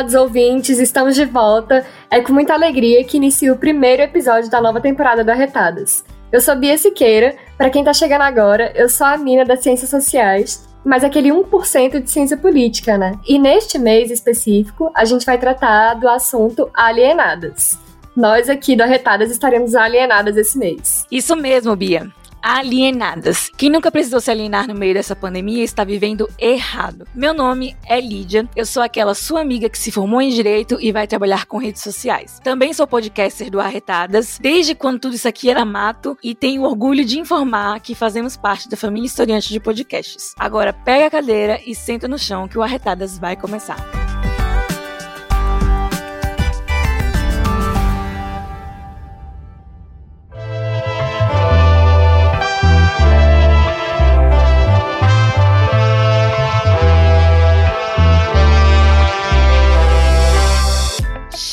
Amados ouvintes, estamos de volta. É com muita alegria que inicio o primeiro episódio da nova temporada do Arretadas. Eu sou Bia Siqueira, para quem tá chegando agora, eu sou a mina das ciências sociais, mas aquele 1% de ciência política, né? E neste mês específico, a gente vai tratar do assunto alienadas. Nós aqui do Arretadas estaremos alienadas esse mês. Isso mesmo, Bia alienadas. Quem nunca precisou se alienar no meio dessa pandemia está vivendo errado. Meu nome é Lídia, eu sou aquela sua amiga que se formou em Direito e vai trabalhar com redes sociais. Também sou podcaster do Arretadas, desde quando tudo isso aqui era mato, e tenho orgulho de informar que fazemos parte da família historiante de podcasts. Agora pega a cadeira e senta no chão que o Arretadas vai começar.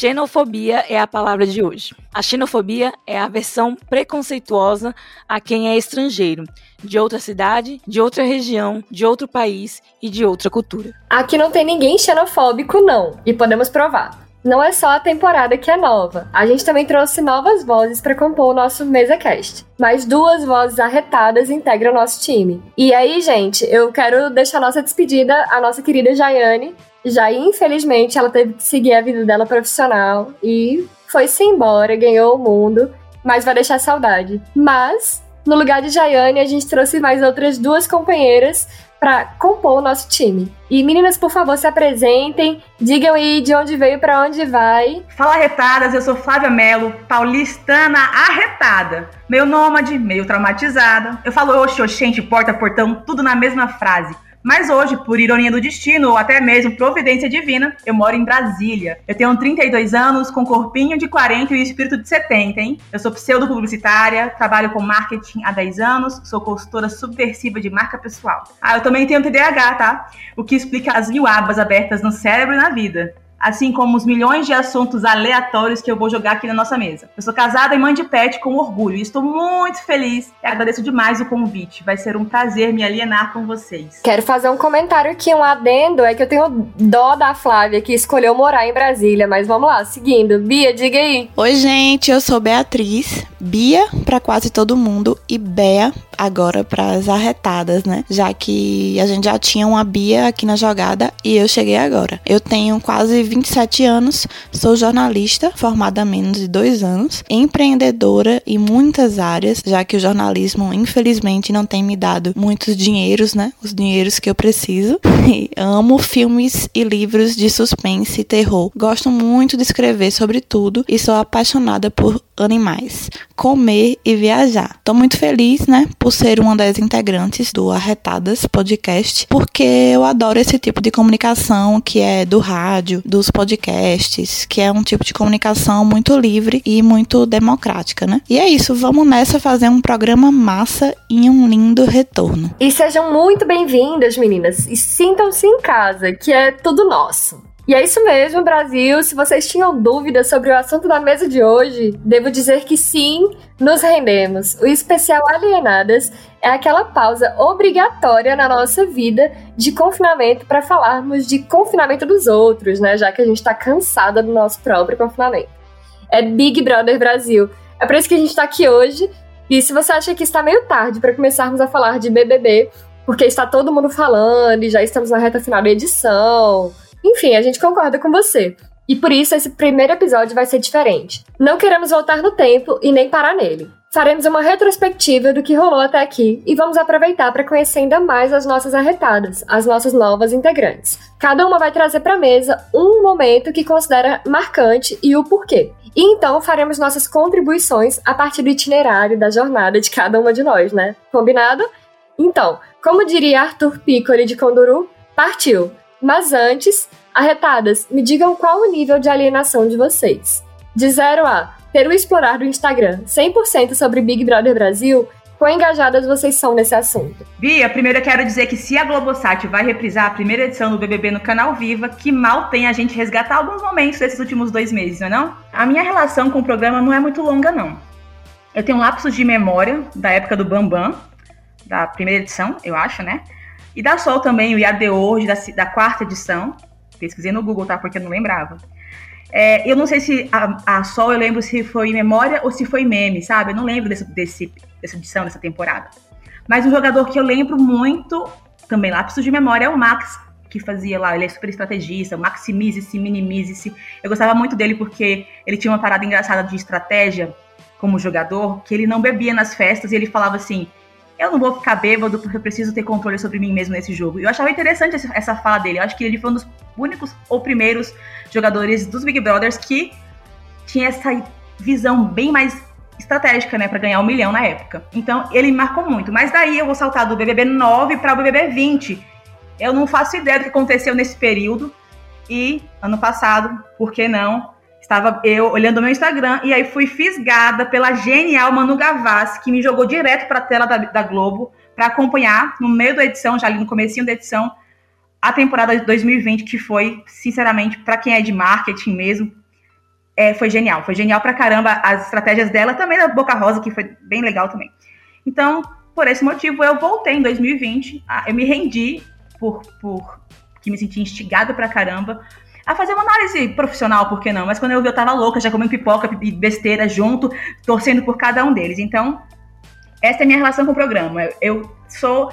Xenofobia é a palavra de hoje. A xenofobia é a versão preconceituosa a quem é estrangeiro, de outra cidade, de outra região, de outro país e de outra cultura. Aqui não tem ninguém xenofóbico, não, e podemos provar. Não é só a temporada que é nova. A gente também trouxe novas vozes para compor o nosso MesaCast. Mais duas vozes arretadas integram o nosso time. E aí, gente, eu quero deixar a nossa despedida à nossa querida Jaiane, já, infelizmente, ela teve que seguir a vida dela profissional e foi-se embora, ganhou o mundo, mas vai deixar saudade. Mas, no lugar de Jaiane, a gente trouxe mais outras duas companheiras para compor o nosso time. E meninas, por favor, se apresentem, digam aí de onde veio para onde vai. Fala arretadas, eu sou Flávia Mello, paulistana arretada. Meio nômade, meio traumatizada. Eu falo oxe, oxente, porta, portão, tudo na mesma frase. Mas hoje, por ironia do destino ou até mesmo providência divina, eu moro em Brasília. Eu tenho 32 anos, com corpinho de 40 e espírito de 70, hein? Eu sou pseudo-publicitária, trabalho com marketing há 10 anos, sou consultora subversiva de marca pessoal. Ah, eu também tenho TDAH, tá? O que explica as mil abas abertas no cérebro e na vida assim como os milhões de assuntos aleatórios que eu vou jogar aqui na nossa mesa. Eu sou casada e mãe de pet com orgulho e estou muito feliz e agradeço demais o convite. Vai ser um prazer me alienar com vocês. Quero fazer um comentário aqui, um adendo, é que eu tenho dó da Flávia que escolheu morar em Brasília, mas vamos lá, seguindo. Bia, diga aí. Oi, gente, eu sou Beatriz, Bia para quase todo mundo e Bea agora para as arretadas, né? Já que a gente já tinha uma Bia aqui na jogada e eu cheguei agora. Eu tenho quase 27 anos, sou jornalista, formada há menos de dois anos, empreendedora em muitas áreas, já que o jornalismo, infelizmente, não tem me dado muitos dinheiros, né? Os dinheiros que eu preciso. E amo filmes e livros de suspense e terror. Gosto muito de escrever sobre tudo e sou apaixonada por animais, comer e viajar. Tô muito feliz, né, por ser uma das integrantes do Arretadas Podcast, porque eu adoro esse tipo de comunicação que é do rádio, dos podcasts, que é um tipo de comunicação muito livre e muito democrática, né? E é isso, vamos nessa fazer um programa massa em um lindo retorno. E sejam muito bem-vindas, meninas, e sintam-se em casa, que é tudo nosso. E é isso mesmo, Brasil. Se vocês tinham dúvidas sobre o assunto da mesa de hoje, devo dizer que sim, nos rendemos. O especial Alienadas é aquela pausa obrigatória na nossa vida de confinamento para falarmos de confinamento dos outros, né? Já que a gente está cansada do nosso próprio confinamento. É Big Brother Brasil. É por isso que a gente está aqui hoje. E se você acha que está meio tarde para começarmos a falar de BBB, porque está todo mundo falando e já estamos na reta final da edição enfim, a gente concorda com você. E por isso esse primeiro episódio vai ser diferente. Não queremos voltar no tempo e nem parar nele. Faremos uma retrospectiva do que rolou até aqui e vamos aproveitar para conhecer ainda mais as nossas arretadas, as nossas novas integrantes. Cada uma vai trazer para a mesa um momento que considera marcante e o porquê. E então faremos nossas contribuições a partir do itinerário da jornada de cada uma de nós, né? Combinado? Então, como diria Arthur Piccoli de Conduru, partiu! Mas antes, arretadas, me digam qual o nível de alienação de vocês. De 0 a ter o explorar do Instagram 100% sobre Big Brother Brasil, quão engajadas vocês são nesse assunto? Bia, primeiro eu quero dizer que se a Globosat vai reprisar a primeira edição do BBB no canal Viva, que mal tem a gente resgatar alguns momentos desses últimos dois meses, não é não? A minha relação com o programa não é muito longa, não. Eu tenho um lapso de memória da época do Bambam, da primeira edição, eu acho, né? E da Sol também, o IAD hoje, da, da quarta edição. Pesquisei no Google, tá? Porque eu não lembrava. É, eu não sei se a, a, Sol eu lembro se foi memória ou se foi meme, sabe? Eu não lembro desse, desse, dessa edição, dessa temporada. Mas um jogador que eu lembro muito, também lápis de memória, é o Max, que fazia lá, ele é super estrategista, maximize-se, minimize-se. Eu gostava muito dele porque ele tinha uma parada engraçada de estratégia como jogador, que ele não bebia nas festas e ele falava assim: eu não vou ficar bêbado porque eu preciso ter controle sobre mim mesmo nesse jogo. Eu achava interessante essa fala dele. Eu acho que ele foi um dos únicos ou primeiros jogadores dos Big Brothers que tinha essa visão bem mais estratégica, né, para ganhar um milhão na época. Então, ele me marcou muito. Mas daí eu vou saltar do BBB 9 para o BBB 20. Eu não faço ideia do que aconteceu nesse período. E ano passado, por que não? Estava eu olhando o meu Instagram e aí fui fisgada pela genial Manu Gavassi, que me jogou direto para a tela da, da Globo para acompanhar no meio da edição, já ali no comecinho da edição, a temporada de 2020, que foi, sinceramente, para quem é de marketing mesmo, é, foi genial. Foi genial pra caramba as estratégias dela, também da Boca Rosa, que foi bem legal também. Então, por esse motivo, eu voltei em 2020, eu me rendi por, por que me senti instigada pra caramba a fazer uma análise profissional, por que não? Mas quando eu vi, eu tava louca, já comendo pipoca e besteira junto, torcendo por cada um deles. Então, essa é a minha relação com o programa. Eu, sou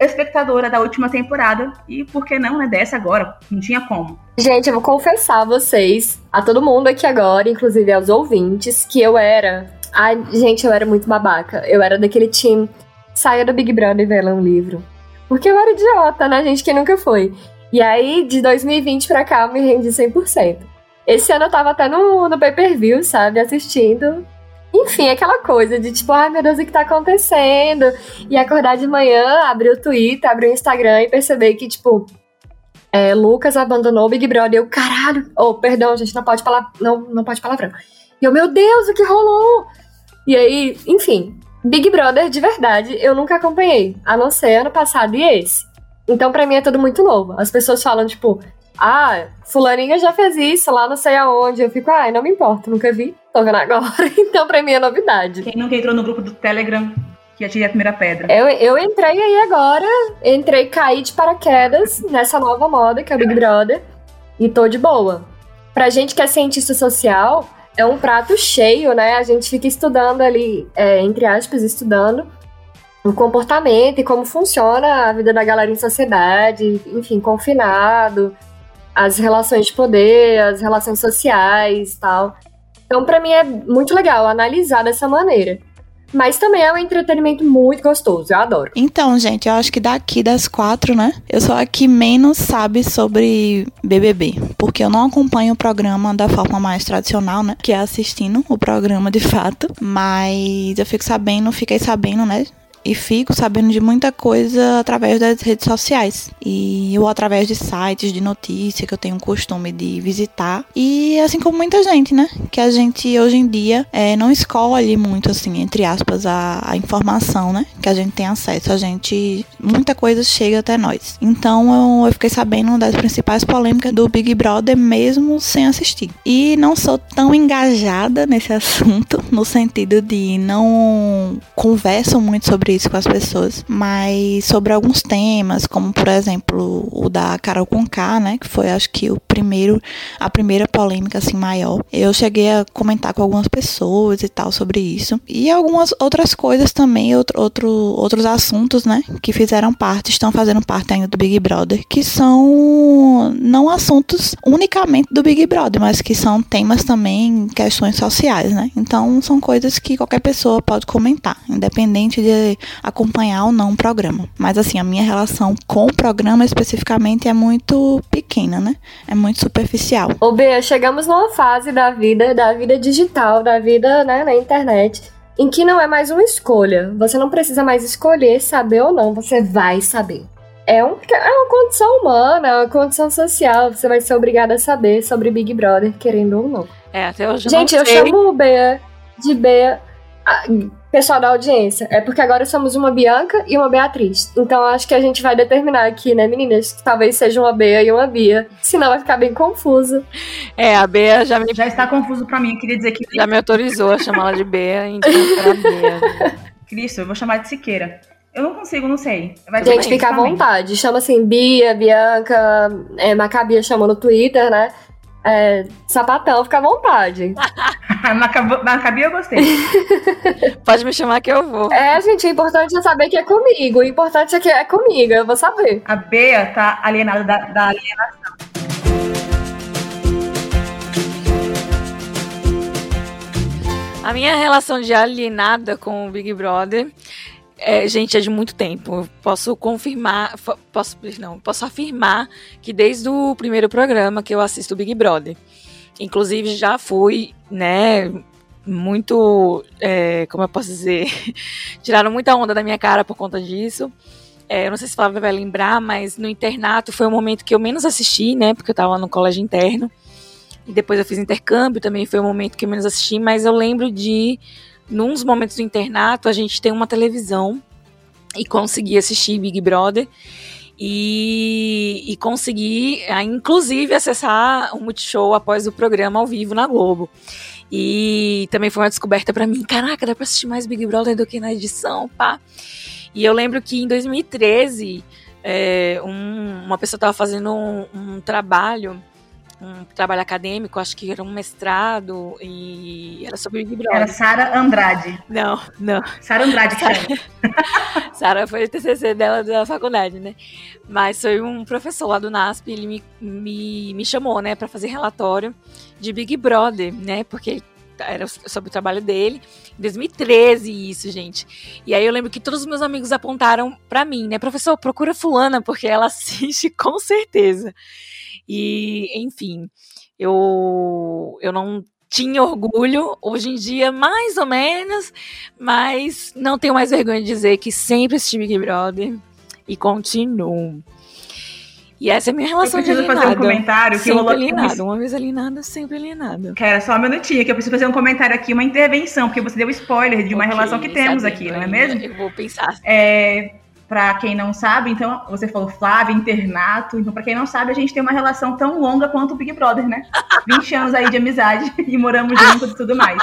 espectadora da última temporada e por que não, né, dessa agora? Não tinha como. Gente, eu vou confessar a vocês, a todo mundo aqui agora, inclusive aos ouvintes, que eu era. Ai, gente, eu era muito babaca. Eu era daquele time. Saia do Big Brother e vê um livro. Porque eu era idiota, né, gente? Quem nunca foi? E aí, de 2020 pra cá, eu me rendi 100%. Esse ano eu tava até no, no pay-per-view, sabe? Assistindo. Enfim, aquela coisa de tipo, ai meu Deus, o que tá acontecendo? E acordar de manhã, abrir o Twitter, abrir o Instagram e perceber que, tipo, é, Lucas abandonou o Big Brother. Eu, caralho, oh, perdão, gente, não pode falar, não, não pode palavrão. E eu, meu Deus, o que rolou? E aí, enfim, Big Brother de verdade eu nunca acompanhei, a não ser ano passado e esse. Então, para mim, é tudo muito novo. As pessoas falam, tipo, ah, fulaninha já fez isso lá não sei aonde. Eu fico, ai, ah, não me importa, nunca vi, tô vendo agora. então, pra mim, é novidade. Quem nunca entrou no grupo do Telegram que atirei a primeira pedra? Eu, eu entrei aí agora, entrei, caí de paraquedas nessa nova moda, que é o Big Brother, e tô de boa. Pra gente que é cientista social, é um prato cheio, né? A gente fica estudando ali, é, entre aspas, estudando o comportamento e como funciona a vida da galera em sociedade, enfim, confinado, as relações de poder, as relações sociais e tal. Então, para mim é muito legal analisar dessa maneira. Mas também é um entretenimento muito gostoso, eu adoro. Então, gente, eu acho que daqui das quatro, né? Eu sou a que menos sabe sobre BBB. Porque eu não acompanho o programa da forma mais tradicional, né? Que é assistindo o programa de fato. Mas eu fico sabendo, fiquei sabendo, né? E fico sabendo de muita coisa através das redes sociais e ou através de sites de notícia que eu tenho o costume de visitar e assim como muita gente, né? Que a gente hoje em dia é, não escolhe muito assim entre aspas a, a, informação, né? Que a gente tem acesso, a gente muita coisa chega até nós. Então eu, eu fiquei sabendo das principais polêmicas do Big Brother mesmo sem assistir e não sou tão engajada nesse assunto no sentido de não converso muito sobre isso com as pessoas, mas sobre alguns temas, como por exemplo o da Carol Conká, né, que foi acho que o primeiro, a primeira polêmica assim maior. Eu cheguei a comentar com algumas pessoas e tal sobre isso e algumas outras coisas também, outro, outro, outros assuntos, né, que fizeram parte, estão fazendo parte ainda do Big Brother, que são não assuntos unicamente do Big Brother, mas que são temas também questões sociais, né? Então são coisas que qualquer pessoa pode comentar, independente de acompanhar ou não o programa. Mas assim, a minha relação com o programa especificamente é muito pequena, né? É muito superficial. Ô Bea, chegamos numa fase da vida, da vida digital, da vida né, na internet, em que não é mais uma escolha. Você não precisa mais escolher saber ou não, você vai saber. é, um, é uma condição humana, é uma condição social. Você vai ser obrigada a saber sobre Big Brother, querendo ou não. É, até hoje eu Gente, não eu sei. chamo o Bea de Bea. Pessoal da audiência, é porque agora somos uma Bianca e uma Beatriz. Então acho que a gente vai determinar aqui, né, meninas, que talvez seja uma Bea e uma Bia. Senão vai ficar bem confuso. É, a Bea já me, Já está confuso pra mim. Eu queria dizer que. já me autorizou a chamar ela de Bea, então será Bea. Cristo, eu vou chamar de Siqueira. Eu não consigo, não sei. Vai Gente, fica à vontade. Chama assim, Bia, Bianca, é, Macabia chamou no Twitter, né? É, sapatão, fica à vontade. Macabu- Macabia eu gostei. Pode me chamar que eu vou. É, gente, o importante é saber que é comigo. O importante é que é comigo, eu vou saber. A Bea tá alienada da, da alienação. A minha relação de alienada com o Big Brother, é, gente, é de muito tempo. Posso confirmar, posso, não, posso afirmar que desde o primeiro programa que eu assisto Big Brother. Inclusive já fui, né, muito, é, como eu posso dizer, tiraram muita onda da minha cara por conta disso. É, eu não sei se Flávia vai lembrar, mas no internato foi o momento que eu menos assisti, né, porque eu tava no colégio interno. E depois eu fiz intercâmbio, também foi o momento que eu menos assisti, mas eu lembro de, nos momentos do internato, a gente tem uma televisão e consegui assistir Big Brother e, e consegui, ah, inclusive, acessar o Multishow após o programa ao vivo na Globo. E também foi uma descoberta pra mim, caraca, dá pra assistir mais Big Brother do que na edição, pá. E eu lembro que em 2013, é, um- uma pessoa estava fazendo um, um trabalho um trabalho acadêmico, acho que era um mestrado e era sobre Big Era Brother. Sara Andrade. Não, não. Sara Andrade que chama. Sara foi o TCC dela da faculdade, né? Mas foi um professor lá do NASP, ele me, me, me chamou, né, para fazer relatório de Big Brother, né? Porque era sobre o trabalho dele. Em 2013 isso, gente. E aí eu lembro que todos os meus amigos apontaram pra mim, né? Professor, procura fulana porque ela assiste com certeza. E, enfim, eu eu não tinha orgulho, hoje em dia mais ou menos, mas não tenho mais vergonha de dizer que sempre assisti Big Brother e continuo. E essa é a minha Eu relação de preciso fazer um comentário que sempre rolou alienada. Uma vez alienada, sempre alienada. Cara, só um minutinho, que eu preciso fazer um comentário aqui, uma intervenção, porque você deu spoiler de uma Ok, relação que temos sabendo aqui, não é mesmo? Eu vou pensar. É, pra quem não sabe, então, você falou Flávia, internato, então pra quem não sabe, a gente tem uma relação tão longa quanto o Big Brother, né? 20 anos aí de amizade e moramos juntos e tudo mais.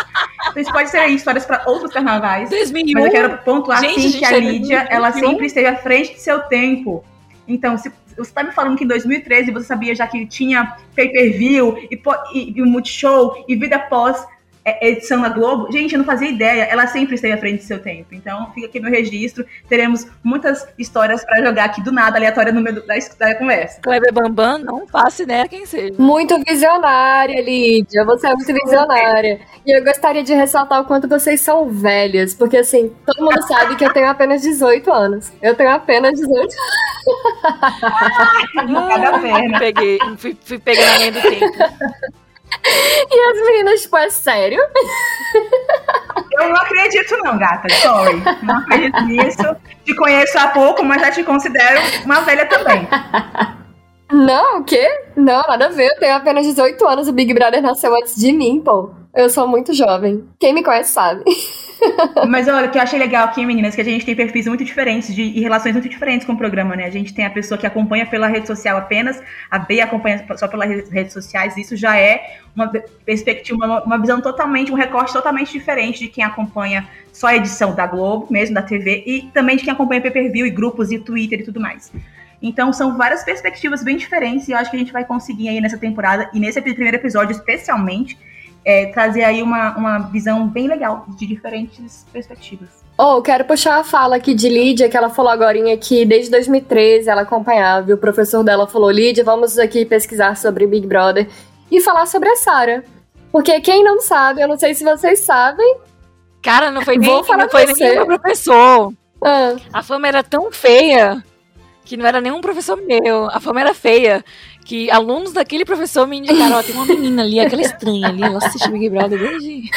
Então isso pode ser aí histórias pra outros carnavais. 2001. Mas eu quero pontuar Gente, sim gente, que a é Lídia, 2021. ela sempre esteve à frente de seu tempo. Então, se você tá me falando que em 2013 você sabia já que tinha pay-per-view e, e, e Multishow e vida pós é, edição da Globo, gente, eu não fazia ideia. Ela sempre esteve à frente de seu tempo. Então, fica aqui meu registro. Teremos muitas histórias pra jogar aqui do nada, aleatória no meio da, da conversa. Kleber Bambam, não faço ideia quem seja. Muito visionária, Lídia. Você é muito visionária. E eu gostaria de ressaltar o quanto vocês são velhas. Porque, assim, todo mundo sabe que eu tenho apenas 18 anos. Eu tenho apenas 18 Cada perna. Peguei, fui, fui pegando a linha do tempo. E as meninas, tipo, é sério? Eu não acredito, não, gata. Sorry. Não acredito nisso. Te conheço há pouco, mas já te considero uma velha também. Não, o quê? Não, nada a ver. Eu tenho apenas 18 anos. O Big Brother nasceu antes de mim, pô. Eu sou muito jovem. Quem me conhece sabe. Mas olha, o que eu achei legal aqui, meninas, que a gente tem perfis muito diferentes de, e relações muito diferentes com o programa, né? A gente tem a pessoa que acompanha pela rede social apenas, a B acompanha só pelas redes sociais. Isso já é uma perspectiva, uma, uma visão totalmente, um recorte totalmente diferente de quem acompanha só a edição da Globo, mesmo da TV, e também de quem acompanha pay-per-view e grupos e Twitter e tudo mais. Então são várias perspectivas bem diferentes e eu acho que a gente vai conseguir aí nessa temporada e nesse primeiro episódio especialmente é, trazer aí uma, uma visão bem legal de diferentes perspectivas. Oh, quero puxar a fala aqui de Lídia, que ela falou agora que desde 2013 ela acompanhava. E o professor dela falou: Lídia, vamos aqui pesquisar sobre Big Brother e falar sobre a Sarah. Porque quem não sabe, eu não sei se vocês sabem. Cara, não foi Vou nem, falar não foi com nem você. meu professor. Ah, A fama era tão feia que não era nenhum professor meu. A fama era feia que alunos daquele professor me indicaram, ó, tem uma menina ali, aquela estranha ali, ela assiste Big Brother desde...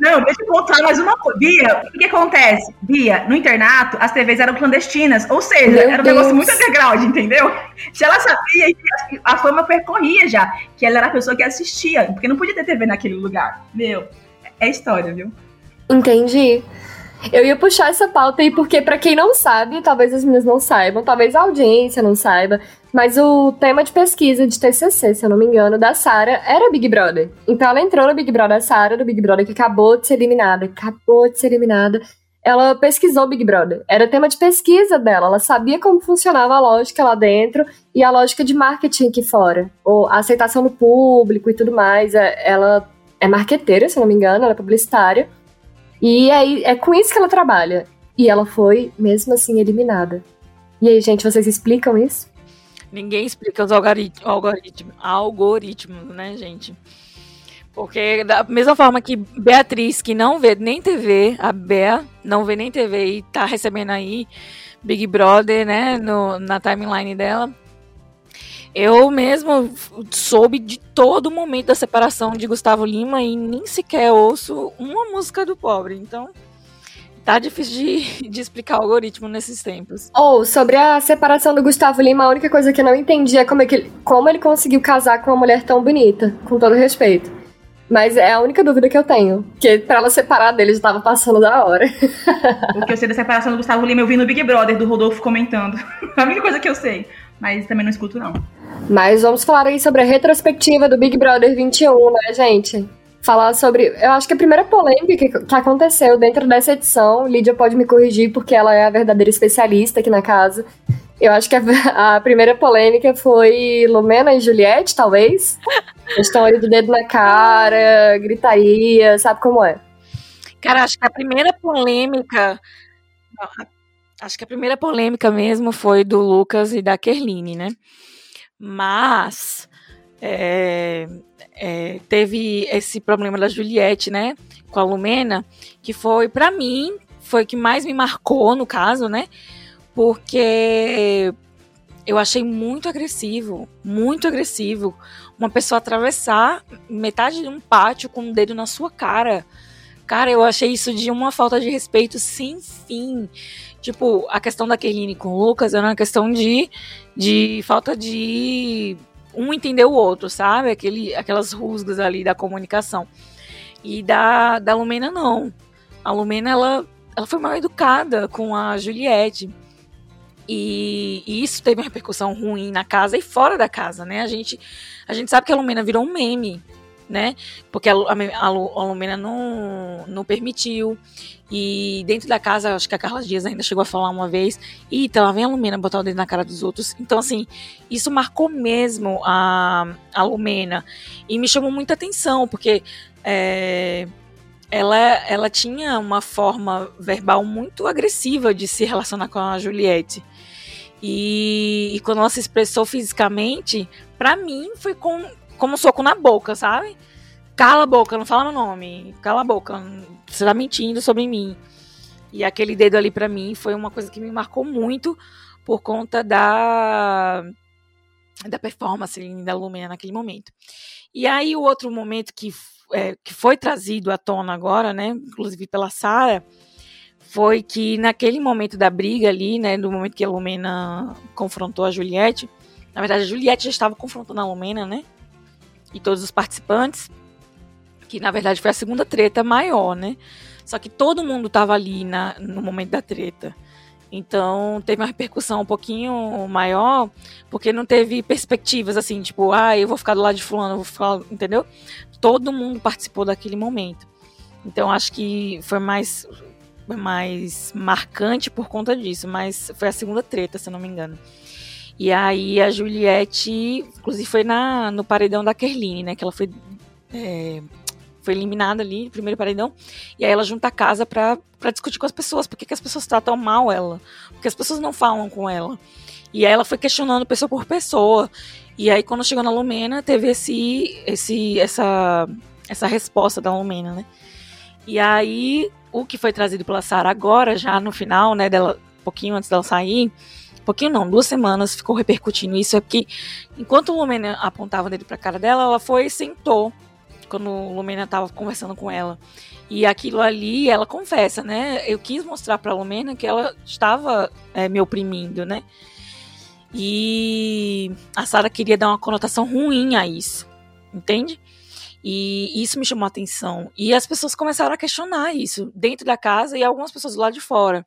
Não, deixa eu contar mais uma coisa. Bia, o que, que acontece? Bia, no internato, as TVs eram clandestinas, ou seja, Meu era um Deus. negócio muito underground, entendeu? Se ela sabia, a fama percorria já, que ela era a pessoa que assistia, porque não podia ter TV naquele lugar. Meu, é história, viu? Entendi. Eu ia puxar essa pauta aí porque, pra quem não sabe, talvez as meninas não saibam, talvez a audiência não saiba, mas o tema de pesquisa de TCC, se eu não me engano, da Sara era Big Brother. Então ela entrou no Big Brother, a Sara, do Big Brother, que acabou de ser eliminada, acabou de ser eliminada. Ela pesquisou Big Brother. Era tema de pesquisa dela. Ela sabia como funcionava a lógica lá dentro e a lógica de marketing aqui fora. Ou a aceitação do público e tudo mais. É- Ela é marqueteira, se eu não me engano, ela é publicitária. E aí é com isso que ela trabalha. E ela foi, mesmo assim, eliminada. E aí, gente, vocês explicam isso? Ninguém explica os algorit- algoritmos, algoritmos, né, gente? Porque da mesma forma que Beatriz, que não vê nem TV, a Bea não vê nem TV e tá recebendo aí Big Brother, né, no, na timeline dela. Eu mesmo soube de todo o momento da separação de Gustavo Lima e nem sequer ouço uma música do pobre. Então, tá difícil de, de explicar o algoritmo nesses tempos. Ou, sobre a separação do Gustavo Lima, a única coisa que eu não entendi é como, é que ele, como ele conseguiu casar com uma mulher tão bonita, com todo respeito. Mas é a única dúvida que eu tenho. Porque pra ela separar dele já tava passando da hora. O que eu sei da separação do Gustavo Lima, eu vi no Big Brother, do Rodolfo comentando. a única coisa que eu sei. Mas também não escuto, não. Mas vamos falar aí sobre a retrospectiva do Big Brother 21, né, gente? Falar sobre. Eu acho que a primeira polêmica que, que aconteceu dentro dessa edição, Lídia pode me corrigir porque ela é a verdadeira especialista aqui na casa. Eu acho que a, a primeira polêmica foi Lumena e Juliette, talvez. Estão ali do dedo na cara, gritaria, sabe como é? Cara, acho que a primeira polêmica. Acho que a primeira polêmica mesmo foi do Lucas e da Kerline, né? Mas é, é, teve esse problema da Juliette, né? Com a Lumena, que foi, pra mim, foi o que mais me marcou no caso, né? Porque eu achei muito agressivo, muito agressivo, uma pessoa atravessar metade de um pátio com um dedo na sua cara. Cara, eu achei isso de uma falta de respeito sem fim. Tipo, a questão da Kerline com o Lucas era uma questão de, de falta de um entender o outro, sabe? Aquele, aquelas rusgas ali da comunicação. E da, da Lumena, não. A Lumena, ela, ela foi mal educada com a Juliette. E, e isso teve uma repercussão ruim na casa e fora da casa, né? A gente, a gente sabe que a Lumena virou um meme, né? Porque a, a, a Lu- a Lumena não, não permitiu. E dentro da casa, acho que a Carla Dias ainda chegou a falar uma vez: Eita, lá vem a Lumena botar o dedo na cara dos outros. Então, assim, isso marcou mesmo a, a Lumena. E me chamou muita atenção, porque é, ela, ela tinha uma forma verbal muito agressiva de se relacionar com a Juliette. E, e quando ela se expressou fisicamente, pra mim foi com, como um soco na boca, sabe? Cala a boca, não fala meu nome. Cala a boca, você tá mentindo sobre mim. E aquele dedo ali pra mim foi uma coisa que me marcou muito por conta da da performance da Lumena naquele momento. E aí o outro momento que, é, que foi trazido à tona agora, né, inclusive pela Sara, foi que naquele momento da briga ali, né, do momento que a Lumena confrontou a Juliette, na verdade a Juliette já estava confrontando a Lumena, né, e todos os participantes, que na verdade foi a segunda treta maior, né, só que todo mundo estava ali na, no momento da treta. Então teve uma repercussão um pouquinho maior, porque não teve perspectivas assim, tipo, ah, eu vou ficar do lado de fulano, vou ficar, entendeu? Todo mundo participou daquele momento. Então acho que foi mais mais marcante por conta disso, mas foi a segunda treta, se eu não me engano. E aí a Juliette, inclusive foi na, no paredão da Kerline, né, que ela foi é, foi eliminada ali, primeiro paredão, e aí ela junta a casa pra discutir com as pessoas, por que, que as pessoas tratam mal ela, porque as pessoas não falam com ela. E aí ela foi questionando pessoa por pessoa, e aí quando chegou na Lumena, teve esse, esse, essa, essa resposta da Lumena, né. E aí, o que foi trazido pela Sara agora, já no final, né, dela, um pouquinho antes dela sair, pouquinho não, duas semanas ficou repercutindo isso, é porque enquanto o Lumena apontava dele pra cara dela, ela foi e sentou quando o Lumena tava conversando com ela. E aquilo ali, ela confessa, né? Eu quis mostrar pra Lumena que ela estava é, me oprimindo, né? E a Sara queria dar uma conotação ruim a isso, entende? E isso me chamou a atenção. E as pessoas começaram a questionar isso dentro da casa e algumas pessoas do lado de fora,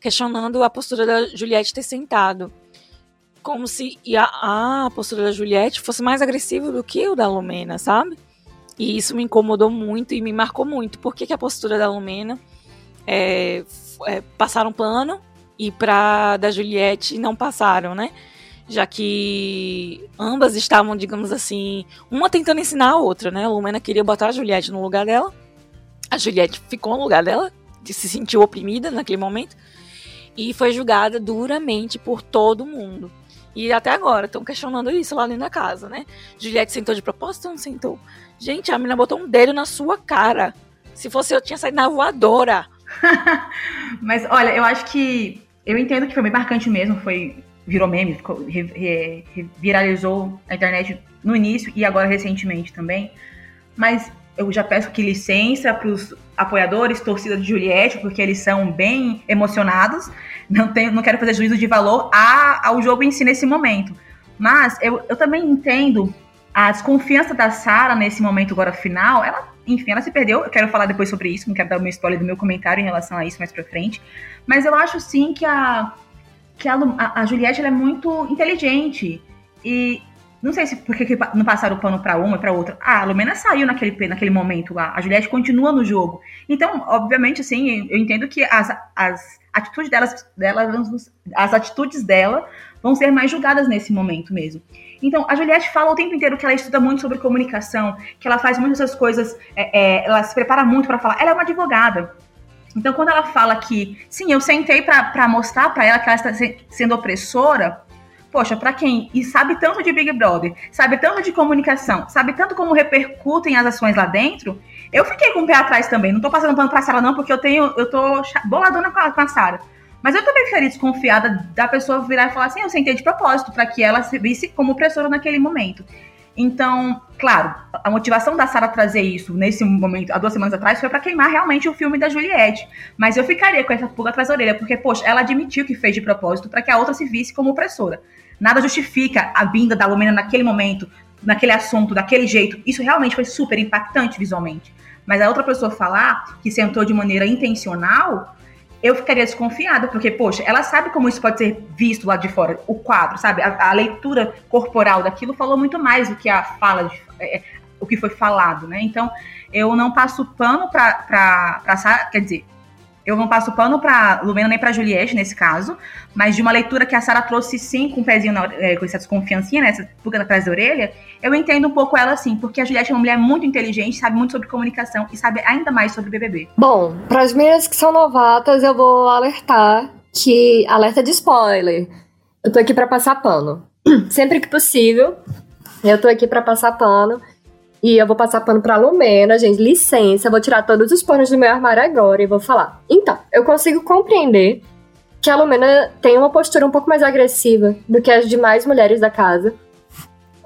questionando a postura da Juliette ter sentado. Como se a, a postura da Juliette fosse mais agressiva do que o da Lumena, sabe? E isso me incomodou muito e me marcou muito. Por que, que a postura da Lumena é, é, passaram pano e pra da Juliette não passaram, né? Já que ambas estavam, digamos assim, uma tentando ensinar a outra, né? A Lumena queria botar a Juliette no lugar dela, a Juliette ficou no lugar dela, se sentiu oprimida naquele momento, e foi julgada duramente por todo mundo. E até agora estão questionando isso lá dentro da casa, né? Juliette sentou de propósito ou não sentou? Gente, a menina botou um dedo na sua cara. Se fosse eu, tinha saído na voadora. Mas olha, eu acho que. Eu entendo que foi bem marcante mesmo. Foi virou meme, ficou, re, re, viralizou na internet no início e agora recentemente também. Mas eu já peço que licença para os apoiadores, torcida de Juliette, porque eles são bem emocionados. Não, tenho, não quero fazer juízo de valor a, ao jogo em si nesse momento. Mas eu, eu também entendo a desconfiança da Sara nesse momento agora final. Ela, enfim, ela se perdeu. Eu quero falar depois sobre isso, não quero dar uma spoiler do meu comentário em relação a isso mais pra frente. Mas eu acho sim que a, que a, a, Juliette é muito inteligente. E não sei se porque não passaram o pano para uma e para outra. Ah, a Lumena saiu naquele, naquele momento lá. A Juliette continua no jogo. Então, obviamente, assim, eu entendo que as, as atitudes delas, delas, as atitudes dela vão ser mais julgadas nesse momento mesmo. Então, a Juliette fala o tempo inteiro que ela estuda muito sobre comunicação, que ela faz muitas essas coisas, é, é, ela se prepara muito para falar. Ela é uma advogada. Então, quando ela fala que, sim, eu sentei para mostrar para ela que ela está sendo opressora, poxa, para quem e sabe tanto de Big Brother, sabe tanto de comunicação, sabe tanto como repercutem as ações lá dentro, eu fiquei com o pé atrás também. Não tô passando pano pra Sara, não, porque eu tenho. Eu tô boladona com a, com a Sara. Mas eu também ficaria desconfiada da pessoa virar e falar assim: eu sentei de propósito, para que ela se visse como opressora naquele momento. Então, claro, a motivação da Sara trazer isso nesse momento, há duas semanas atrás, foi para queimar realmente o filme da Juliette. Mas eu ficaria com essa pulga atrás da orelha, porque, poxa, ela admitiu que fez de propósito para que a outra se visse como opressora. Nada justifica a vinda da Lumena naquele momento, naquele assunto, daquele jeito. Isso realmente foi super impactante visualmente. Mas a outra pessoa falar que sentou de maneira intencional, eu ficaria desconfiada, porque, poxa, ela sabe como isso pode ser visto lá de fora, o quadro, sabe? A, a leitura corporal daquilo falou muito mais do que a fala, de, é, é o que foi falado, né? Então, eu não passo pano pra, pra quer dizer, eu não passo pano pra Lumena nem pra Juliette nesse caso, mas de uma leitura que a Sara trouxe sim com um pezinho, na, é, com essa desconfiancinha, né, essa pulga atrás da orelha, eu entendo um pouco ela assim, porque a Juliette é uma mulher muito inteligente, sabe muito sobre comunicação e sabe ainda mais sobre BBB. Bom, para as meninas que são novatas, eu vou alertar que alerta de spoiler. Eu tô aqui para passar pano. Sempre que possível, eu tô aqui para passar pano. E eu vou passar pano pra Lumena, gente. Licença, vou tirar todos os panos do meu armário agora e vou falar. Então, eu consigo compreender que a Lumena tem uma postura um pouco mais agressiva do que as demais mulheres da casa.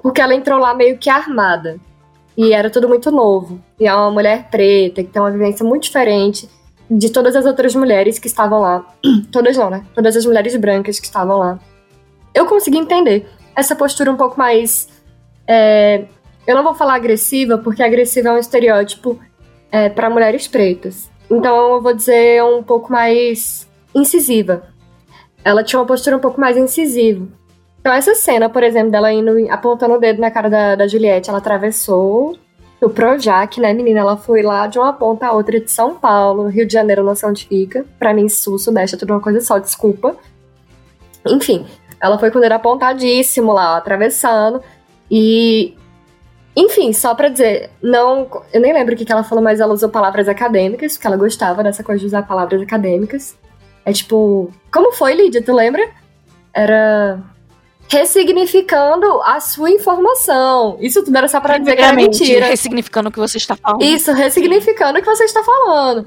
Porque ela entrou lá meio que armada. E era tudo muito novo. E é uma mulher preta, que tem uma vivência muito diferente de todas as outras mulheres que estavam lá. todas não, né? Todas as mulheres brancas que estavam lá. Eu consegui entender essa postura um pouco mais é, eu não vou falar agressiva, porque agressiva é um estereótipo é, para mulheres pretas. Então eu vou dizer um pouco mais incisiva. Ela tinha uma postura um pouco mais incisiva. Então essa cena, por exemplo, dela indo apontando o dedo na cara da, da Juliette, ela atravessou o Projac, né, menina? Ela foi lá de uma ponta a outra de São Paulo, Rio de Janeiro, não sei onde fica. Pra mim, Sul, Sudeste é tudo uma coisa só, desculpa. Enfim, ela foi com o dedo apontadíssimo lá, atravessando. E enfim, só pra dizer, não. Eu nem lembro o que, que ela falou, mas ela usou palavras acadêmicas, porque ela gostava dessa coisa de usar palavras acadêmicas. É tipo. Como foi, Lídia? Tu lembra? Era. Ressignificando a sua informação. Isso tudo era só pra dizer que era mentira. Ressignificando o que você está falando. Isso, ressignificando o que você está falando.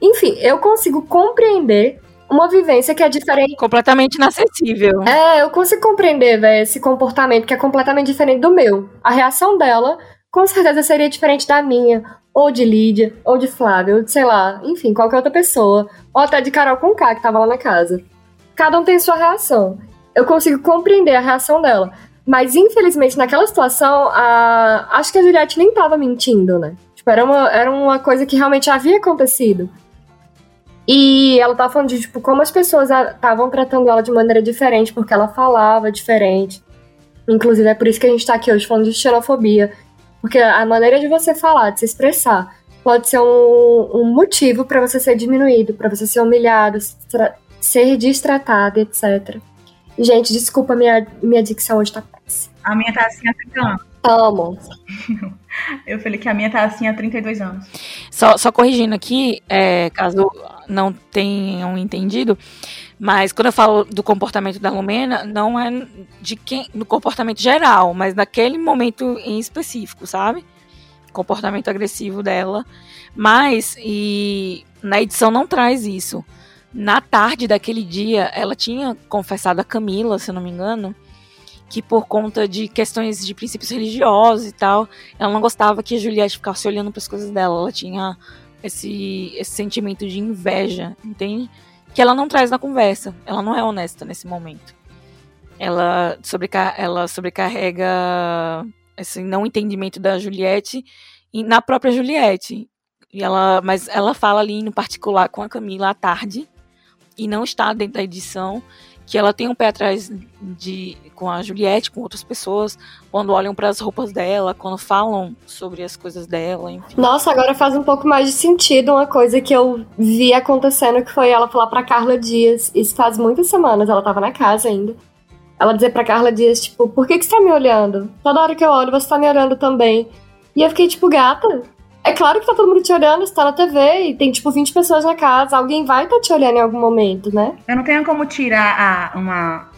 Enfim, eu consigo compreender uma vivência que é diferente. Completamente inacessível. É, eu consigo compreender, velho, esse comportamento que é completamente diferente do meu. A reação dela, com certeza, seria diferente da minha, ou de Lídia, ou de Flávia, ou de, sei lá, enfim, qualquer outra pessoa. Ou até de Carol com K, que tava lá na casa. Cada um tem sua reação. Eu consigo compreender a reação dela. Mas, infelizmente, naquela situação, a... acho que a Juliette nem tava mentindo, né? Tipo, era uma, era uma coisa que realmente havia acontecido. E ela tava falando de, tipo, como as pessoas estavam tratando ela de maneira diferente, porque ela falava diferente. Inclusive, é por isso que a gente tá aqui hoje falando de xenofobia. Porque a maneira de você falar, de se expressar, pode ser um, um motivo para você ser diminuído, para você ser humilhado, ser destratado, etc. Gente, desculpa, minha, minha dicção hoje tá péssima. A minha tá assim há 30 anos. Amo. Eu falei que a minha tá assim há 32 anos. Só, só corrigindo aqui, é, caso não tenham entendido, mas quando eu falo do comportamento da Lumena, não é de quem, no comportamento geral, mas naquele momento em específico, sabe? Comportamento agressivo dela. Mas, e na edição não traz isso. Na tarde daquele dia, ela tinha confessado a Camila, se eu não me engano, que por conta de questões de princípios religiosos e tal, ela não gostava que a Juliette ficasse olhando para as coisas dela. Ela tinha esse, esse sentimento de inveja, entende? Que ela não traz na conversa. Ela não é honesta nesse momento. Ela, sobrecar ela sobrecarrega esse não entendimento da Juliette na própria Juliette. E ela, mas ela fala ali no particular com a Camila à tarde e não está dentro da edição que ela tem um pé atrás de com a Juliette, com outras pessoas, quando olham para as roupas dela, quando falam sobre as coisas dela, enfim. Nossa, agora faz um pouco mais de sentido uma coisa que eu vi acontecendo, que foi ela falar para Carla Dias, isso faz muitas semanas, ela tava na casa ainda. Ela dizer pra Carla Dias, tipo, por que, que você tá me olhando? Toda hora que eu olho, você tá me olhando também. E eu fiquei, tipo, gata, é claro que tá todo mundo te olhando, você tá na TV e tem tipo 20 pessoas na casa, alguém vai estar tá te olhando em algum momento, né? Eu não tenho como tirar a, uma,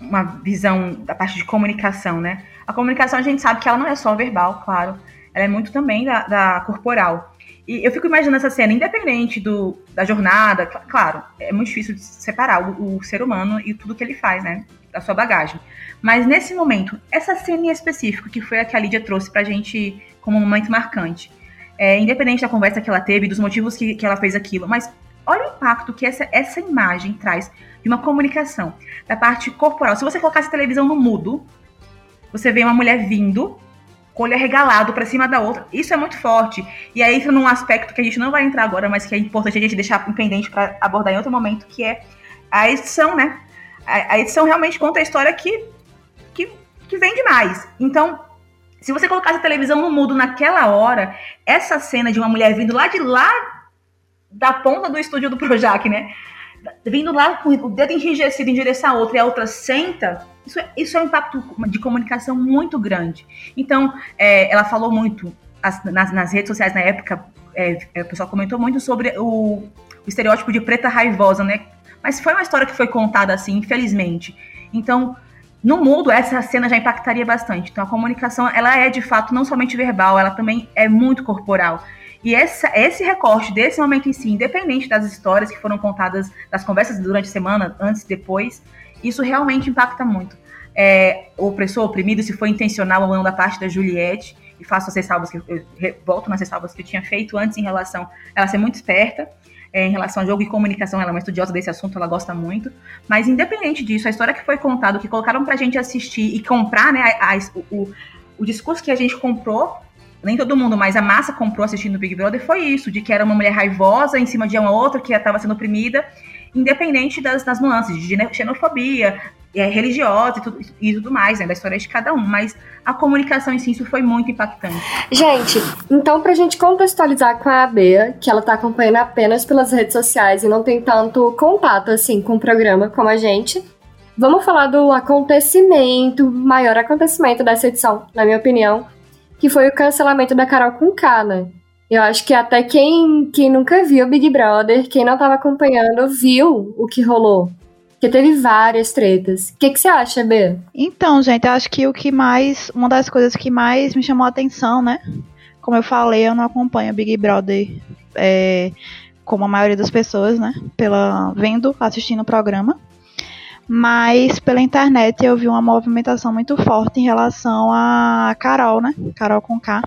uma visão da parte de comunicação, né? A comunicação a gente sabe que ela não é só verbal, claro. Ela é muito também da, da corporal. E eu fico imaginando essa cena, independente do, da jornada, claro, é muito difícil de separar o, o ser humano e tudo que ele faz, né? Da sua bagagem. Mas nesse momento, essa cena em específico, que foi a que a Lídia trouxe pra gente como um momento marcante é, independente da conversa que ela teve, dos motivos que, que ela fez aquilo, mas olha o impacto que essa, essa imagem traz de uma comunicação, da parte corporal. Se você colocasse a televisão no mudo, você vê uma mulher vindo, com o olho para cima da outra. Isso é muito forte. E aí entra num aspecto que a gente não vai entrar agora, mas que é importante a gente deixar pendente para abordar em outro momento, que é a edição, né? A, a edição realmente conta a história que, que, que vem demais. Então, se você colocasse a televisão no mudo naquela hora, essa cena de uma mulher vindo lá de lá da ponta do estúdio do Projac, né? Vindo lá com o dedo enrijecido em direção a outra e a outra senta, isso é, isso é um impacto de comunicação muito grande. Então, é, ela falou muito as, nas, nas, redes sociais na época, é, é, o pessoal comentou muito sobre o, o estereótipo de preta raivosa, né? Mas foi uma história que foi contada assim, infelizmente. Então, no mundo, essa cena já impactaria bastante. Então, a comunicação, ela é de fato não somente verbal, ela também é muito corporal. E essa, esse recorte desse momento em si, independente das histórias que foram contadas, das conversas durante a semana, antes e depois, isso realmente impacta muito. É, o opressor, oprimido, se foi intencional ou não da parte da Juliette, e faço as ressalvas que eu, eu volto nas ressalvas que eu tinha feito antes em relação a ela ser muito esperta, é, em relação a jogo e comunicação, ela é uma estudiosa desse assunto, ela gosta muito. Mas independente disso, a história que foi contada, que colocaram pra gente assistir e comprar, né, a, a, o, o discurso que a gente comprou, nem todo mundo, mas a massa comprou assistindo o Big Brother, foi isso, de que era uma mulher raivosa em cima de uma outra que estava sendo oprimida, independente das, das nuances de xenofobia, é, religiosa e tudo, e tudo mais, né, da história de cada um, mas a comunicação em si isso foi muito impactante. Gente, então pra gente contextualizar com a Bea, que ela tá acompanhando apenas pelas redes sociais e não tem tanto contato assim com o programa como a gente, vamos falar do acontecimento, maior acontecimento dessa edição, na minha opinião, que foi o cancelamento da Carol com né? Eu acho que até quem, quem nunca viu Big Brother, quem não estava acompanhando, viu o que rolou. Porque teve várias tretas. O que, que você acha, B? Então, gente, eu acho que o que mais. Uma das coisas que mais me chamou a atenção, né? Como eu falei, eu não acompanho Big Brother é, como a maioria das pessoas, né? Pela vendo, assistindo o programa. Mas pela internet eu vi uma movimentação muito forte em relação a Carol, né? Carol com K.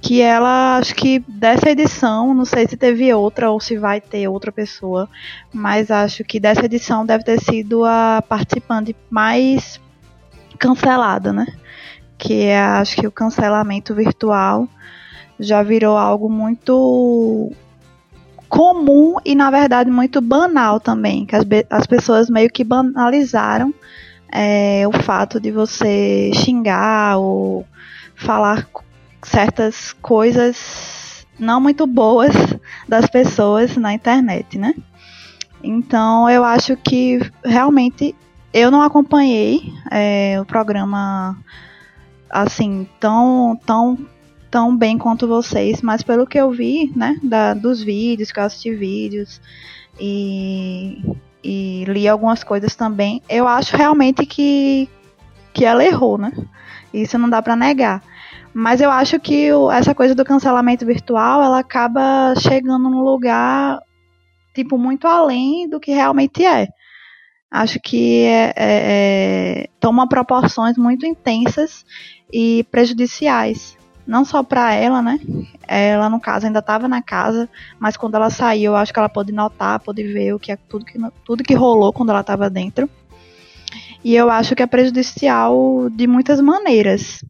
Que ela, acho que dessa edição, não sei se teve outra ou se vai ter outra pessoa, mas acho que dessa edição deve ter sido a participante mais cancelada, né? Que é, acho que o cancelamento virtual já virou algo muito comum e na verdade muito banal também, que as, as pessoas meio que banalizaram é, o fato de você xingar ou falar certas coisas não muito boas das pessoas na internet, né? Então eu acho que realmente eu não acompanhei é, o programa assim tão tão tão bem quanto vocês, mas pelo que eu vi, né, da, dos vídeos, que eu assisti vídeos e, e li algumas coisas também, eu acho realmente que, que ela errou, né? Isso não dá para negar. Mas eu acho que o, essa coisa do cancelamento virtual, ela acaba chegando num lugar, tipo, muito além do que realmente é. Acho que é, é, é, toma proporções muito intensas e prejudiciais não só para ela, né? Ela no caso ainda estava na casa, mas quando ela saiu, eu acho que ela pôde notar, pôde ver o que é tudo que tudo que rolou quando ela estava dentro. E eu acho que é prejudicial de muitas maneiras.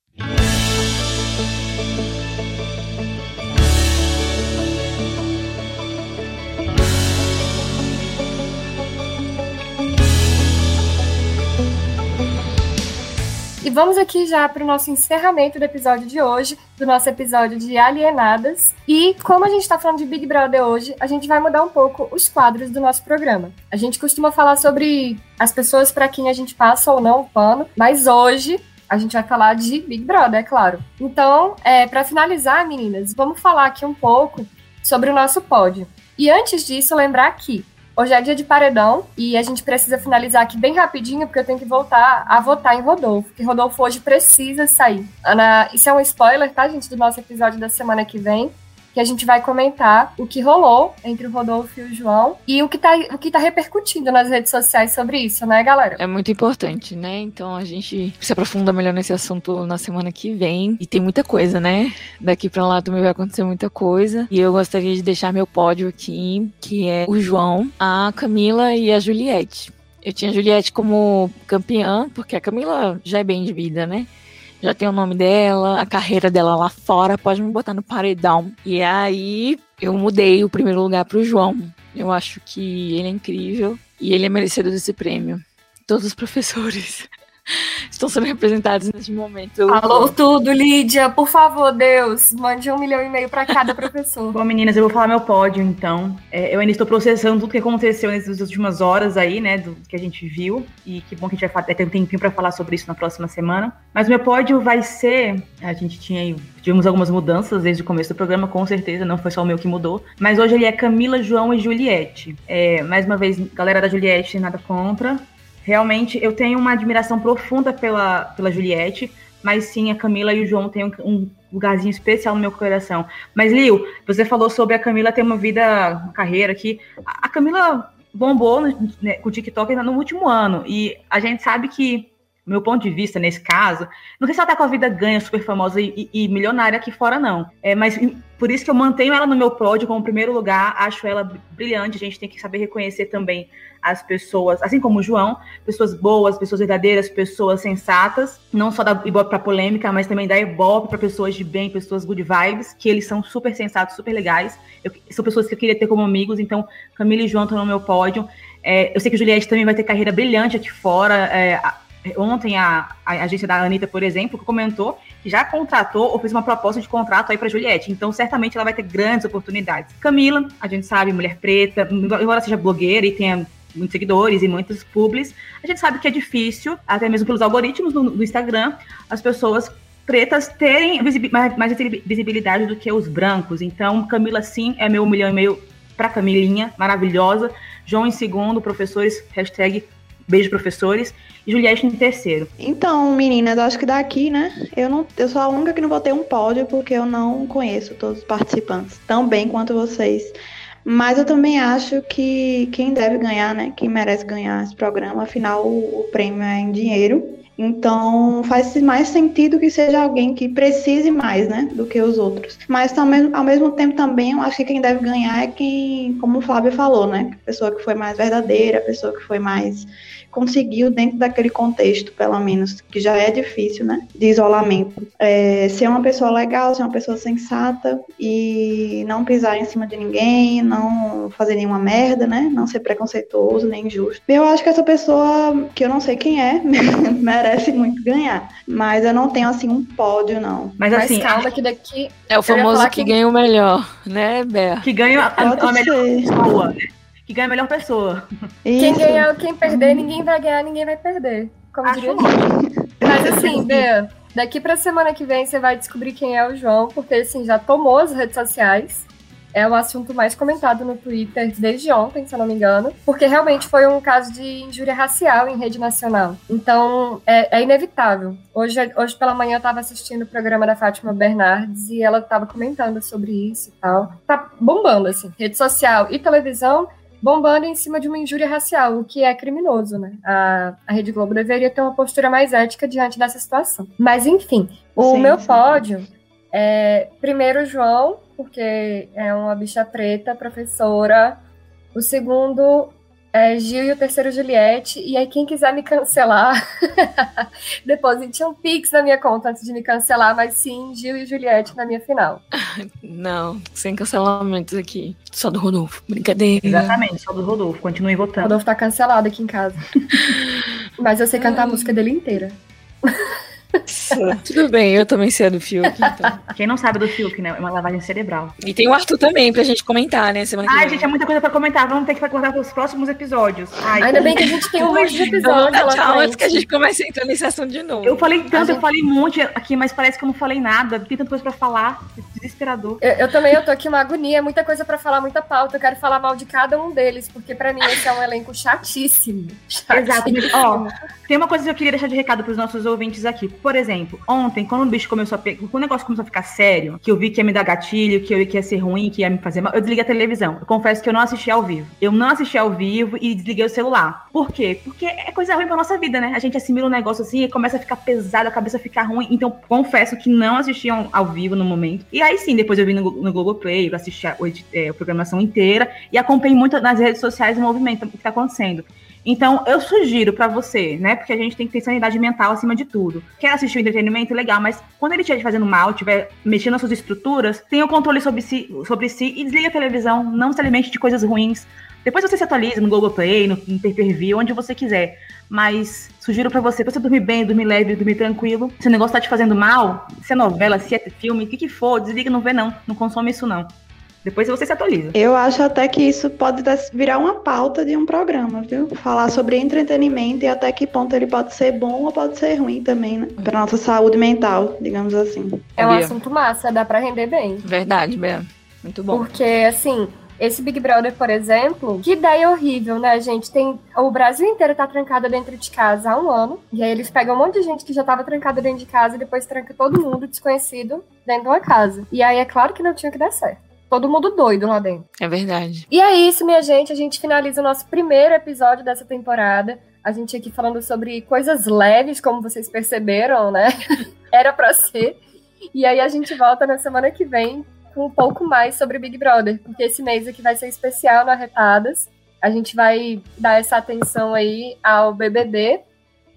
E vamos aqui já para o nosso encerramento do episódio de hoje, do nosso episódio de Alienadas. E como a gente está falando de Big Brother hoje, a gente vai mudar um pouco os quadros do nosso programa. A gente costuma falar sobre as pessoas para quem a gente passa ou não o pano, mas hoje a gente vai falar de Big Brother, é claro. Então, é, para finalizar, meninas, vamos falar aqui um pouco sobre o nosso pódio. E antes disso, lembrar que Hoje é dia de paredão e a gente precisa finalizar aqui bem rapidinho, porque eu tenho que voltar a votar em Rodolfo, que Rodolfo hoje precisa sair. Ana, isso é um spoiler, tá, gente, do nosso episódio da semana que vem que a gente vai comentar o que rolou entre o Rodolfo e o João e o que tá, o que tá repercutindo nas redes sociais sobre isso, né, galera? É muito importante, né? Então a gente se aprofunda melhor nesse assunto na semana que vem. E tem muita coisa, né? Daqui pra lá também vai acontecer muita coisa. E eu gostaria de deixar meu pódio aqui, que é o João, a Camila e a Juliette. Eu tinha a Juliette como campeã, porque a Camila já é bem de vida, né? Já tem o nome dela, a carreira dela lá fora, pode me botar no paredão. E aí eu mudei o primeiro lugar pro João. Eu acho que ele é incrível e ele é merecedor desse prêmio. Todos os professores estão sendo representados nesse momento. Alô, tudo, Lídia. Por favor, Deus, mande um milhão e meio para cada professor. Bom, meninas, eu vou falar meu pódio, então. É, eu ainda estou processando tudo que aconteceu nessas últimas horas aí, né, do que a gente viu. E que bom que a gente vai ter um tempinho para falar sobre isso na próxima semana. Mas meu pódio vai ser. A gente tinha aí. Tivemos algumas mudanças desde o começo do programa, com certeza, não foi só o meu que mudou. Mas hoje ele é Camila, João e Juliette. É, mais uma vez, galera da Juliette, nada contra. Realmente, eu tenho uma admiração profunda pela, pela Juliette, mas sim, a Camila e o João têm um, um lugarzinho especial no meu coração. Mas, Lil, você falou sobre a Camila ter uma vida, uma carreira aqui. A, a Camila bombou né, com o TikTok no último ano, e a gente sabe que meu ponto de vista nesse caso, não sei se ela tá com a vida ganha, super famosa e, e, milionária aqui fora, não. É, mas por isso que eu mantenho ela no meu pódio como primeiro lugar, acho ela brilhante, a gente tem que saber reconhecer também as pessoas, assim como o João, pessoas boas, pessoas verdadeiras, pessoas sensatas, não só da Ibope para polêmica, mas também da Ibope para pessoas de bem, pessoas good vibes, que eles são super sensatos, super legais. Eu, são pessoas que eu queria ter como amigos, então Camila e João estão no meu pódio. É, eu sei que Juliette também vai ter carreira brilhante aqui fora. É, Ontem a, a, agência da Anitta, por exemplo, comentou que já contratou ou fez uma proposta de contrato aí para Juliette. Então, certamente ela vai ter grandes oportunidades. Camila, a gente sabe, mulher preta, embora seja blogueira e tenha muitos seguidores e muitos publis, a gente sabe que é difícil, até mesmo pelos algoritmos do, do Instagram, as pessoas pretas terem mais, mais visibilidade do que os brancos. Então, Camila, sim, é meu milhão e meio para Camilinha, maravilhosa. João em segundo, professores, hashtag beijo professores. Juliette em terceiro. Então, meninas, acho que daqui, né? Eu não, eu sou a única que não vou ter um pódio porque eu não conheço todos os participantes tão bem quanto vocês. Mas eu também acho que quem deve ganhar, né? Quem merece ganhar esse programa, afinal o, o prêmio é em dinheiro. Então faz mais sentido que seja alguém que precise mais, né, do que os outros. Mas também, ao mesmo tempo também eu acho que quem deve ganhar é quem, como o Flávio falou, né, a pessoa que foi mais verdadeira, a pessoa que foi mais conseguiu, dentro daquele contexto, pelo menos, que já é difícil, né? De isolamento. É, ser uma pessoa legal, ser uma pessoa sensata e não pisar em cima de ninguém, não fazer nenhuma merda, né? Não ser preconceituoso nem injusto. Eu acho que essa pessoa, que eu não sei quem é, merece muito ganhar. Mas eu não tenho, assim, um pódio, não. Mas, assim, Mas calma que daqui... É o famoso que, que ganha o melhor, né, Bé? Que ganha a, a, a melhor pessoa, né? que ganha a melhor pessoa. Isso. Quem ganhar, quem perder, ninguém vai ganhar, ninguém vai perder. Como Acho diria Mas assim, Bea, daqui pra semana que vem você vai descobrir quem é o João, porque assim, já tomou as redes sociais. É o assunto mais comentado no Twitter desde ontem, se eu não me engano, porque realmente foi um caso de injúria racial em rede nacional. Então, é, é inevitável. Hoje, hoje pela manhã eu estava assistindo o programa da Fátima Bernardes e ela estava comentando sobre isso e tal. Tá bombando, assim. Rede social e televisão bombando em cima de uma injúria racial, o que é criminoso, né? A, a Rede Globo deveria ter uma postura mais ética diante dessa situação. Mas, enfim, o sim, meu sim. pódio é primeiro João, porque é uma bicha preta, professora. O segundo, é, Gil e o terceiro Juliette. E aí, quem quiser me cancelar, deposite um pix na minha conta antes de me cancelar, mas sim, Gil e Juliette na minha final. Não, sem cancelamentos aqui. Só do Rodolfo. Brincadeira. Exatamente, só do Rodolfo. Continue votando. O Rodolfo tá cancelado aqui em casa. mas eu sei cantar a música dele inteira. Tudo bem, eu também sei do Fiuk, então. Quem não sabe do Fiuk, né? É uma lavagem cerebral. E tem o Arthur também pra gente comentar, né? Semana Ai, gente, é muita coisa pra comentar. Vamos ter que guardar para os próximos episódios. Ai, Ainda bem que a gente tem um monte de episódios. Tchau, antes que a gente comece a entrar nesse assunto de novo. Eu falei tanto, gente... eu falei um monte aqui, mas parece que eu não falei nada. Tem tanta coisa pra falar. Desesperador. Eu, eu também, eu tô aqui uma agonia, muita coisa pra falar, muita pauta. Eu quero falar mal de cada um deles, porque pra mim esse é um elenco chatíssimo. chatíssimo. Exato. Ó, tem uma coisa que eu queria deixar de recado pros nossos ouvintes aqui. Por exemplo, ontem, quando o bicho começou a. Quando o negócio começou a ficar sério, que eu vi que ia me dar gatilho, que eu que ia ser ruim, que ia me fazer mal, eu desliguei a televisão. Eu confesso que eu não assisti ao vivo. Eu não assisti ao vivo e desliguei o celular. Por quê? Porque é coisa ruim pra nossa vida, né? A gente assimila um negócio assim e começa a ficar pesado, a cabeça fica ruim. Então, confesso que não assisti ao vivo no momento. E aí sim, depois eu vi no, no Globoplay, eu assisti a, é, a programação inteira e acompanhei muito nas redes sociais o movimento que tá acontecendo. Então, eu sugiro para você, né? Porque a gente tem que ter sanidade mental acima de tudo. Quer assistir o entretenimento? Legal, mas quando ele estiver fazendo mal, estiver mexendo nas suas estruturas, tenha o controle sobre si, sobre si e desliga a televisão. Não se alimente de coisas ruins. Depois você se atualiza no Google Play, no, no Pay-Per-View, onde você quiser. Mas sugiro para você, pra você dormir bem, dormir leve, dormir tranquilo. Se o negócio tá te fazendo mal, se é novela, se é filme, o que que for, desliga, não vê não. Não consome isso não. Depois você se atualiza. Eu acho até que isso pode virar uma pauta de um programa, viu? Falar sobre entretenimento e até que ponto ele pode ser bom ou pode ser ruim também, né? Pra nossa saúde mental, digamos assim. É um assunto massa, dá pra render bem. Verdade, Bea. Muito bom. Porque, assim, esse Big Brother, por exemplo, que ideia horrível, né, gente? Tem o Brasil inteiro tá trancado dentro de casa há um ano. E aí eles pegam um monte de gente que já tava trancada dentro de casa e depois tranca todo mundo desconhecido dentro de uma casa. E aí é claro que não tinha que dar certo todo mundo doido lá dentro. É verdade. E é isso, minha gente. A gente finaliza o nosso primeiro episódio dessa temporada. A gente aqui falando sobre coisas leves, como vocês perceberam, né? Era para ser. E aí a gente volta na semana que vem com um pouco mais sobre Big Brother, porque esse mês aqui vai ser especial no Arretadas. A gente vai dar essa atenção aí ao BBB,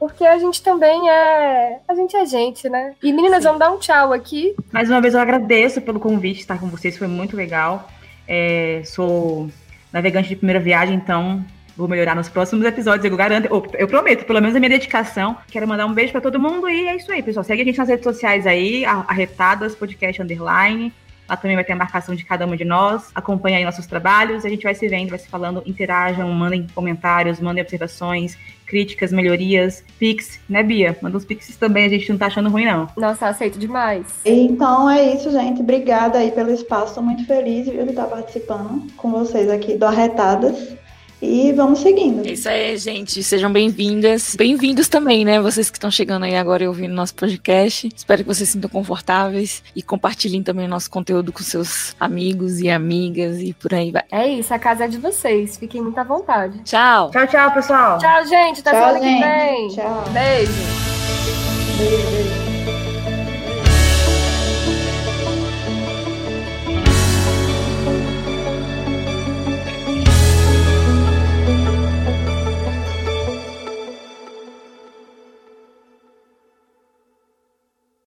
porque a gente também é. A gente é gente, né? E meninas, Sim. vamos dar um tchau aqui. Mais uma vez eu agradeço pelo convite, estar com vocês, foi muito legal. É, sou navegante de primeira viagem, então vou melhorar nos próximos episódios, eu garanto, eu prometo, pelo menos a minha dedicação. Quero mandar um beijo para todo mundo e é isso aí, pessoal. Segue a gente nas redes sociais aí, arretadas, podcast underline. Lá também vai ter a marcação de cada uma de nós. Acompanhe aí nossos trabalhos. A gente vai se vendo, vai se falando. Interajam, mandem comentários, mandem observações, críticas, melhorias, pix, né, Bia? Manda uns pix também, a gente não tá achando ruim, não. Nossa, aceito demais. Então é isso, gente. Obrigada aí pelo espaço. Tô muito feliz viu, de estar participando com vocês aqui do Arretadas. E vamos seguindo. É isso aí, gente. Sejam bem-vindas. Bem-vindos também, né? Vocês que estão chegando aí agora e ouvindo nosso podcast. Espero que vocês se sintam confortáveis e compartilhem também o nosso conteúdo com seus amigos e amigas e por aí vai. É isso, a casa é de vocês. Fiquem muito à vontade. Tchau. Tchau, tchau, pessoal. Tchau, gente. Até Tchau, semana que gente. vem. Tchau. Beijo. Beijo, beijo.